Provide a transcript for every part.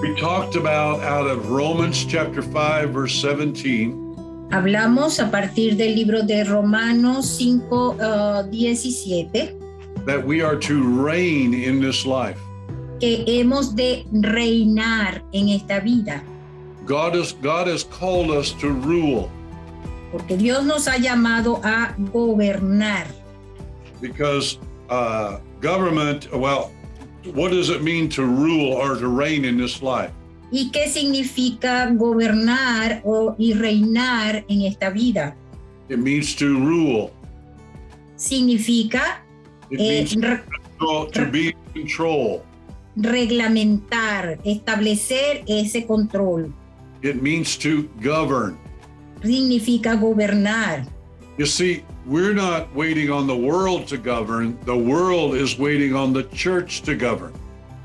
We talked about out of Romans chapter 5, verse 17, Hablamos a partir del libro de Romanos 5, uh, 17, that we are to reign in this life. que hemos de reinar en esta vida, God, is, God has called us to rule porque Dios nos ha llamado a gobernar. because uh, government, well, what does it mean to rule or to reign in this life? ¿Y qué significa gobernar o, y reinar en esta vida? It means to rule. Significa It eh, means to, to be in control. reglamentar, establecer ese control. It means to govern. Significa gobernar. You see, we're not waiting on the world to govern. The world is waiting on the church to govern.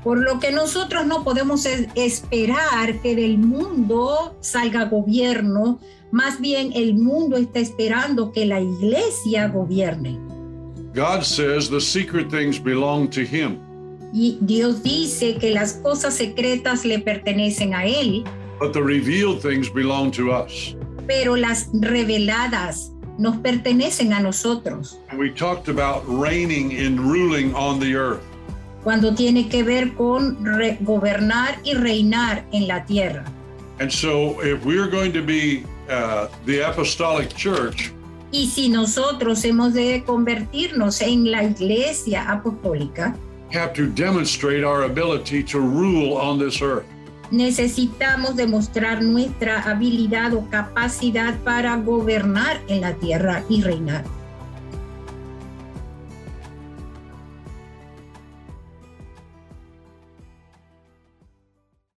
Por lo que nosotros no podemos es- esperar que del mundo salga gobierno, más bien el mundo está esperando que la iglesia gobierne. God says the secret things belong to Him, Y Dios dice que las cosas secretas le pertenecen a Él, but the revealed things belong to us. pero las reveladas nos pertenecen a nosotros. We talked about reigning and ruling on the earth. Cuando tiene que ver con gobernar y reinar en la tierra. And so, if we're going to be uh, the apostolic church, Y si nosotros hemos de convertirnos en la iglesia apostólica, we have to demonstrate our ability to rule on this earth. Necesitamos demostrar nuestra habilidad o capacidad para gobernar en la tierra y reinar.